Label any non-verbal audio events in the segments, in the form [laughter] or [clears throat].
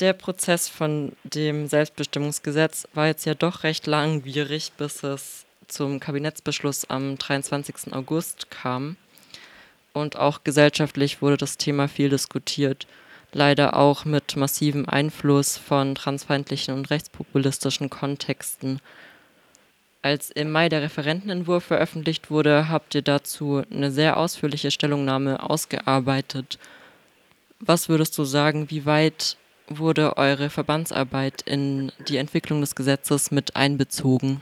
Der Prozess von dem Selbstbestimmungsgesetz war jetzt ja doch recht langwierig, bis es zum Kabinettsbeschluss am 23. August kam. Und auch gesellschaftlich wurde das Thema viel diskutiert. Leider auch mit massivem Einfluss von transfeindlichen und rechtspopulistischen Kontexten. Als im Mai der Referentenentwurf veröffentlicht wurde, habt ihr dazu eine sehr ausführliche Stellungnahme ausgearbeitet. Was würdest du sagen, wie weit wurde eure Verbandsarbeit in die Entwicklung des Gesetzes mit einbezogen?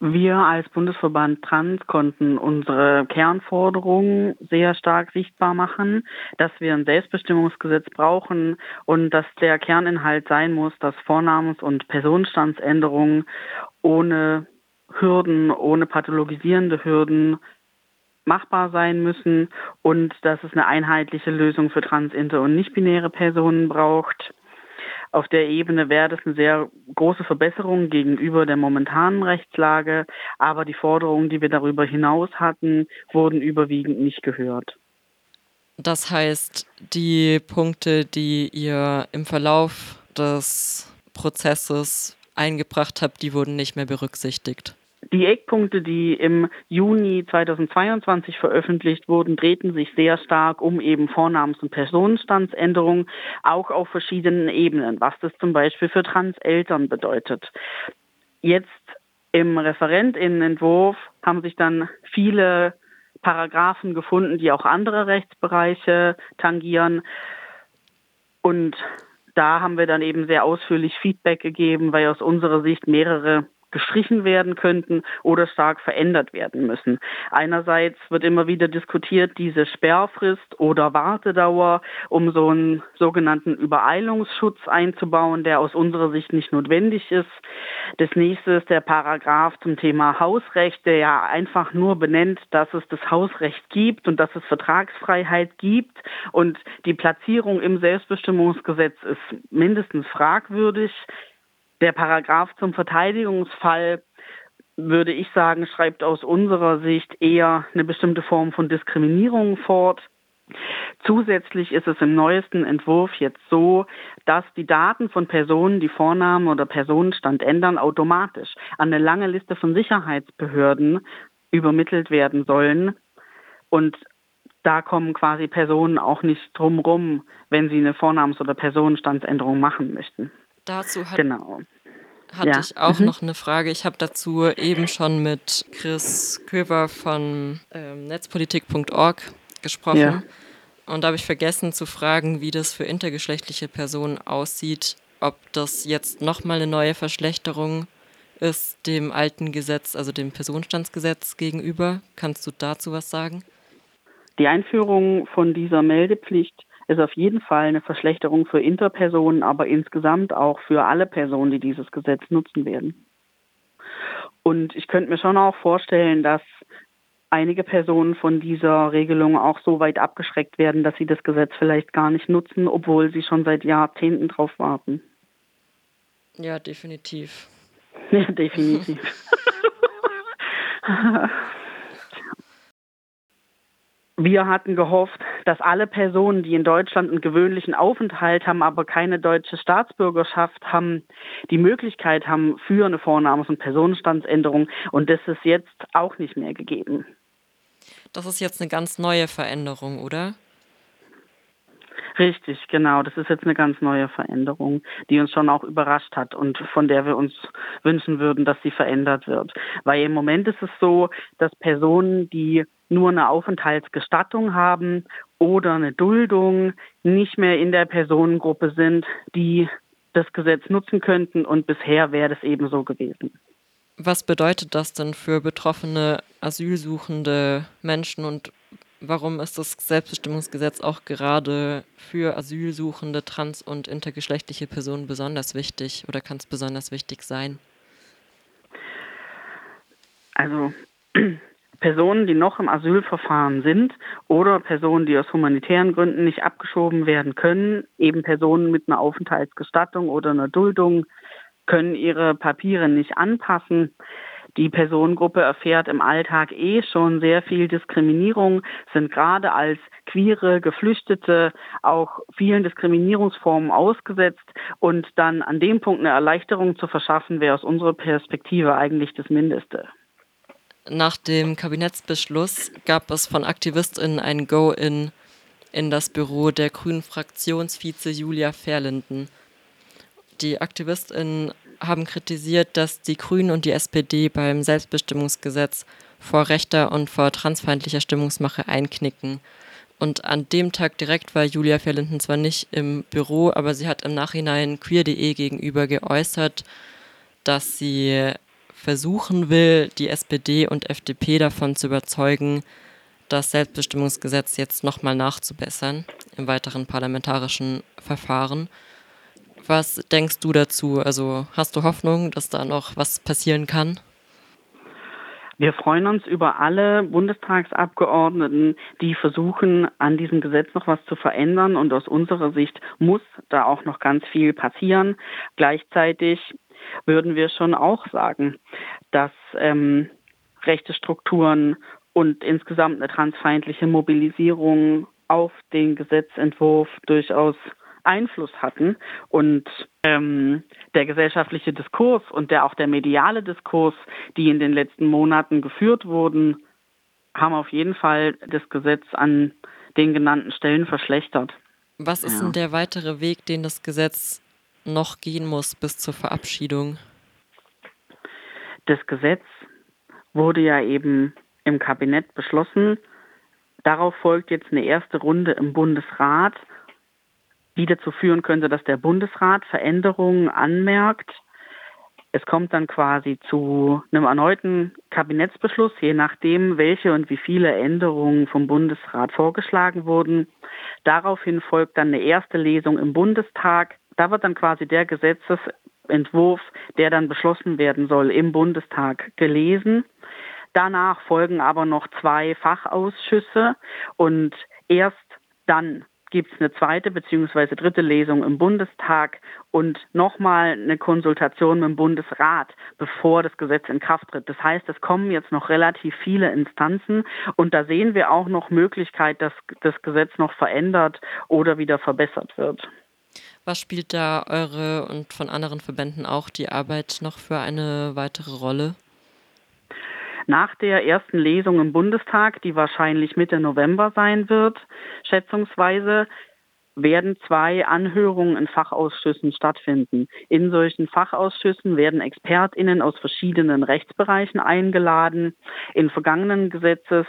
Wir als Bundesverband Trans konnten unsere Kernforderungen sehr stark sichtbar machen, dass wir ein Selbstbestimmungsgesetz brauchen und dass der Kerninhalt sein muss, dass Vornamens- und Personenstandsänderungen ohne Hürden, ohne pathologisierende Hürden machbar sein müssen und dass es eine einheitliche Lösung für trans, inter und nicht-binäre Personen braucht. Auf der Ebene wäre das eine sehr große Verbesserung gegenüber der momentanen Rechtslage, aber die Forderungen, die wir darüber hinaus hatten, wurden überwiegend nicht gehört. Das heißt, die Punkte, die ihr im Verlauf des Prozesses eingebracht habt, die wurden nicht mehr berücksichtigt. Die Eckpunkte, die im Juni 2022 veröffentlicht wurden, drehten sich sehr stark um eben Vornamens- und Personenstandsänderungen, auch auf verschiedenen Ebenen, was das zum Beispiel für Transeltern bedeutet. Jetzt im Referentinnenentwurf haben sich dann viele Paragraphen gefunden, die auch andere Rechtsbereiche tangieren. Und da haben wir dann eben sehr ausführlich Feedback gegeben, weil aus unserer Sicht mehrere gestrichen werden könnten oder stark verändert werden müssen. Einerseits wird immer wieder diskutiert, diese Sperrfrist oder Wartedauer, um so einen sogenannten Übereilungsschutz einzubauen, der aus unserer Sicht nicht notwendig ist. Das nächste ist der Paragraph zum Thema Hausrecht, der ja einfach nur benennt, dass es das Hausrecht gibt und dass es Vertragsfreiheit gibt und die Platzierung im Selbstbestimmungsgesetz ist mindestens fragwürdig. Der Paragraph zum Verteidigungsfall würde ich sagen, schreibt aus unserer Sicht eher eine bestimmte Form von Diskriminierung fort. Zusätzlich ist es im neuesten Entwurf jetzt so, dass die Daten von Personen, die Vornamen oder Personenstand ändern, automatisch an eine lange Liste von Sicherheitsbehörden übermittelt werden sollen. Und da kommen quasi Personen auch nicht drumrum, wenn sie eine Vornamens- oder Personenstandsänderung machen möchten. Dazu hat, genau. hatte ja. ich auch mhm. noch eine Frage. Ich habe dazu eben schon mit Chris Köber von ähm, netzpolitik.org gesprochen. Ja. Und da habe ich vergessen zu fragen, wie das für intergeschlechtliche Personen aussieht, ob das jetzt nochmal eine neue Verschlechterung ist dem alten Gesetz, also dem Personenstandsgesetz gegenüber. Kannst du dazu was sagen? Die Einführung von dieser Meldepflicht ist auf jeden Fall eine Verschlechterung für Interpersonen, aber insgesamt auch für alle Personen, die dieses Gesetz nutzen werden. Und ich könnte mir schon auch vorstellen, dass einige Personen von dieser Regelung auch so weit abgeschreckt werden, dass sie das Gesetz vielleicht gar nicht nutzen, obwohl sie schon seit Jahrzehnten drauf warten. Ja, definitiv. [laughs] Ja, definitiv. [laughs] Wir hatten gehofft, dass alle Personen, die in Deutschland einen gewöhnlichen Aufenthalt haben, aber keine deutsche Staatsbürgerschaft haben, die Möglichkeit haben für eine Vornamens- und Personenstandsänderung. Und das ist jetzt auch nicht mehr gegeben. Das ist jetzt eine ganz neue Veränderung, oder? Richtig, genau. Das ist jetzt eine ganz neue Veränderung, die uns schon auch überrascht hat und von der wir uns wünschen würden, dass sie verändert wird. Weil im Moment ist es so, dass Personen, die nur eine Aufenthaltsgestattung haben oder eine Duldung, nicht mehr in der Personengruppe sind, die das Gesetz nutzen könnten. Und bisher wäre das eben so gewesen. Was bedeutet das denn für betroffene asylsuchende Menschen und warum ist das Selbstbestimmungsgesetz auch gerade für asylsuchende trans- und intergeschlechtliche Personen besonders wichtig oder kann es besonders wichtig sein? Also [clears throat] Personen, die noch im Asylverfahren sind oder Personen, die aus humanitären Gründen nicht abgeschoben werden können, eben Personen mit einer Aufenthaltsgestattung oder einer Duldung, können ihre Papiere nicht anpassen. Die Personengruppe erfährt im Alltag eh schon sehr viel Diskriminierung, sind gerade als queere, Geflüchtete auch vielen Diskriminierungsformen ausgesetzt und dann an dem Punkt eine Erleichterung zu verschaffen, wäre aus unserer Perspektive eigentlich das Mindeste. Nach dem Kabinettsbeschluss gab es von AktivistInnen ein Go-In in das Büro der grünen Fraktionsvize Julia Verlinden. Die AktivistInnen haben kritisiert, dass die Grünen und die SPD beim Selbstbestimmungsgesetz vor rechter und vor transfeindlicher Stimmungsmache einknicken. Und an dem Tag direkt war Julia Verlinden zwar nicht im Büro, aber sie hat im Nachhinein queer.de gegenüber geäußert, dass sie versuchen will, die SPD und FDP davon zu überzeugen, das Selbstbestimmungsgesetz jetzt nochmal nachzubessern im weiteren parlamentarischen Verfahren. Was denkst du dazu? Also hast du Hoffnung, dass da noch was passieren kann? Wir freuen uns über alle Bundestagsabgeordneten, die versuchen, an diesem Gesetz noch was zu verändern. Und aus unserer Sicht muss da auch noch ganz viel passieren. Gleichzeitig würden wir schon auch sagen, dass ähm, rechte Strukturen und insgesamt eine transfeindliche Mobilisierung auf den Gesetzentwurf durchaus Einfluss hatten und ähm, der gesellschaftliche Diskurs und der auch der mediale Diskurs, die in den letzten Monaten geführt wurden, haben auf jeden Fall das Gesetz an den genannten Stellen verschlechtert. Was ist ja. denn der weitere Weg, den das Gesetz noch gehen muss bis zur Verabschiedung? Das Gesetz wurde ja eben im Kabinett beschlossen. Darauf folgt jetzt eine erste Runde im Bundesrat, die dazu führen könnte, dass der Bundesrat Veränderungen anmerkt. Es kommt dann quasi zu einem erneuten Kabinettsbeschluss, je nachdem, welche und wie viele Änderungen vom Bundesrat vorgeschlagen wurden. Daraufhin folgt dann eine erste Lesung im Bundestag. Da wird dann quasi der Gesetzesentwurf, der dann beschlossen werden soll, im Bundestag gelesen. Danach folgen aber noch zwei Fachausschüsse und erst dann gibt es eine zweite bzw. dritte Lesung im Bundestag und nochmal eine Konsultation mit dem Bundesrat, bevor das Gesetz in Kraft tritt. Das heißt, es kommen jetzt noch relativ viele Instanzen und da sehen wir auch noch Möglichkeit, dass das Gesetz noch verändert oder wieder verbessert wird. Was spielt da eure und von anderen Verbänden auch die Arbeit noch für eine weitere Rolle? Nach der ersten Lesung im Bundestag, die wahrscheinlich Mitte November sein wird, schätzungsweise, werden zwei Anhörungen in Fachausschüssen stattfinden. In solchen Fachausschüssen werden ExpertInnen aus verschiedenen Rechtsbereichen eingeladen. In vergangenen Gesetzes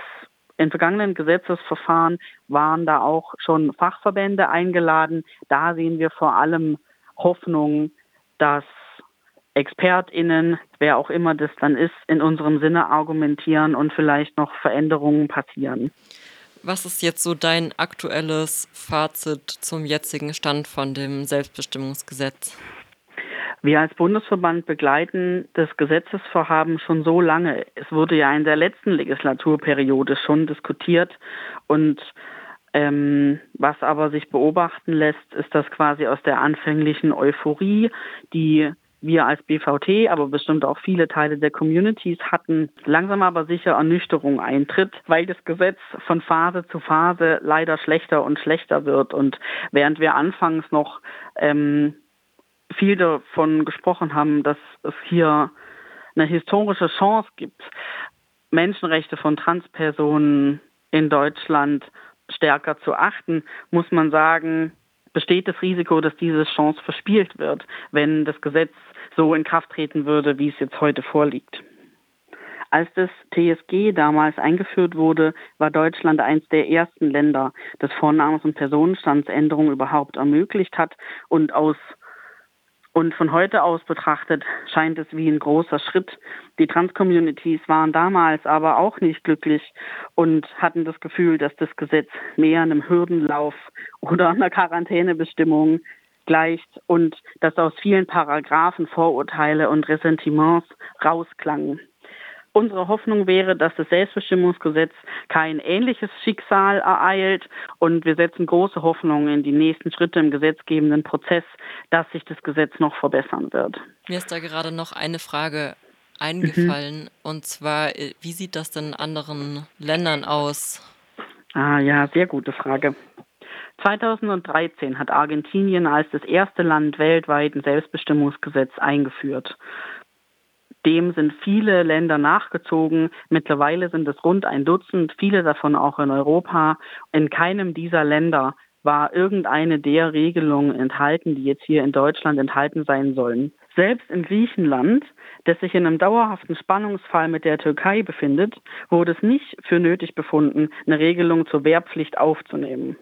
in vergangenen Gesetzesverfahren waren da auch schon Fachverbände eingeladen. Da sehen wir vor allem Hoffnung, dass ExpertInnen, wer auch immer das dann ist, in unserem Sinne argumentieren und vielleicht noch Veränderungen passieren. Was ist jetzt so dein aktuelles Fazit zum jetzigen Stand von dem Selbstbestimmungsgesetz? Wir als Bundesverband begleiten das Gesetzesvorhaben schon so lange. Es wurde ja in der letzten Legislaturperiode schon diskutiert und ähm, was aber sich beobachten lässt, ist, dass quasi aus der anfänglichen Euphorie, die wir als BVT, aber bestimmt auch viele Teile der Communities hatten, langsam aber sicher Ernüchterung eintritt, weil das Gesetz von Phase zu Phase leider schlechter und schlechter wird. Und während wir anfangs noch ähm, viel davon gesprochen haben, dass es hier eine historische Chance gibt, Menschenrechte von Transpersonen in Deutschland stärker zu achten, muss man sagen, besteht das Risiko, dass diese Chance verspielt wird, wenn das Gesetz so in Kraft treten würde, wie es jetzt heute vorliegt. Als das TSG damals eingeführt wurde, war Deutschland eines der ersten Länder, das Vornamens- und Personenstandsänderungen überhaupt ermöglicht hat und aus und von heute aus betrachtet scheint es wie ein großer Schritt. Die Trans-Communities waren damals aber auch nicht glücklich und hatten das Gefühl, dass das Gesetz mehr einem Hürdenlauf oder einer Quarantänebestimmung gleicht und dass aus vielen Paragraphen Vorurteile und Ressentiments rausklangen. Unsere Hoffnung wäre, dass das Selbstbestimmungsgesetz kein ähnliches Schicksal ereilt und wir setzen große Hoffnungen in die nächsten Schritte im gesetzgebenden Prozess, dass sich das Gesetz noch verbessern wird. Mir ist da gerade noch eine Frage eingefallen. Mhm. Und zwar, äh, wie sieht das denn in anderen Ländern aus? Ah ja, sehr gute Frage. 2013 hat Argentinien als das erste Land weltweit ein Selbstbestimmungsgesetz eingeführt. Dem sind viele Länder nachgezogen. Mittlerweile sind es rund ein Dutzend, viele davon auch in Europa. In keinem dieser Länder war irgendeine der Regelungen enthalten, die jetzt hier in Deutschland enthalten sein sollen. Selbst in Griechenland, das sich in einem dauerhaften Spannungsfall mit der Türkei befindet, wurde es nicht für nötig befunden, eine Regelung zur Wehrpflicht aufzunehmen.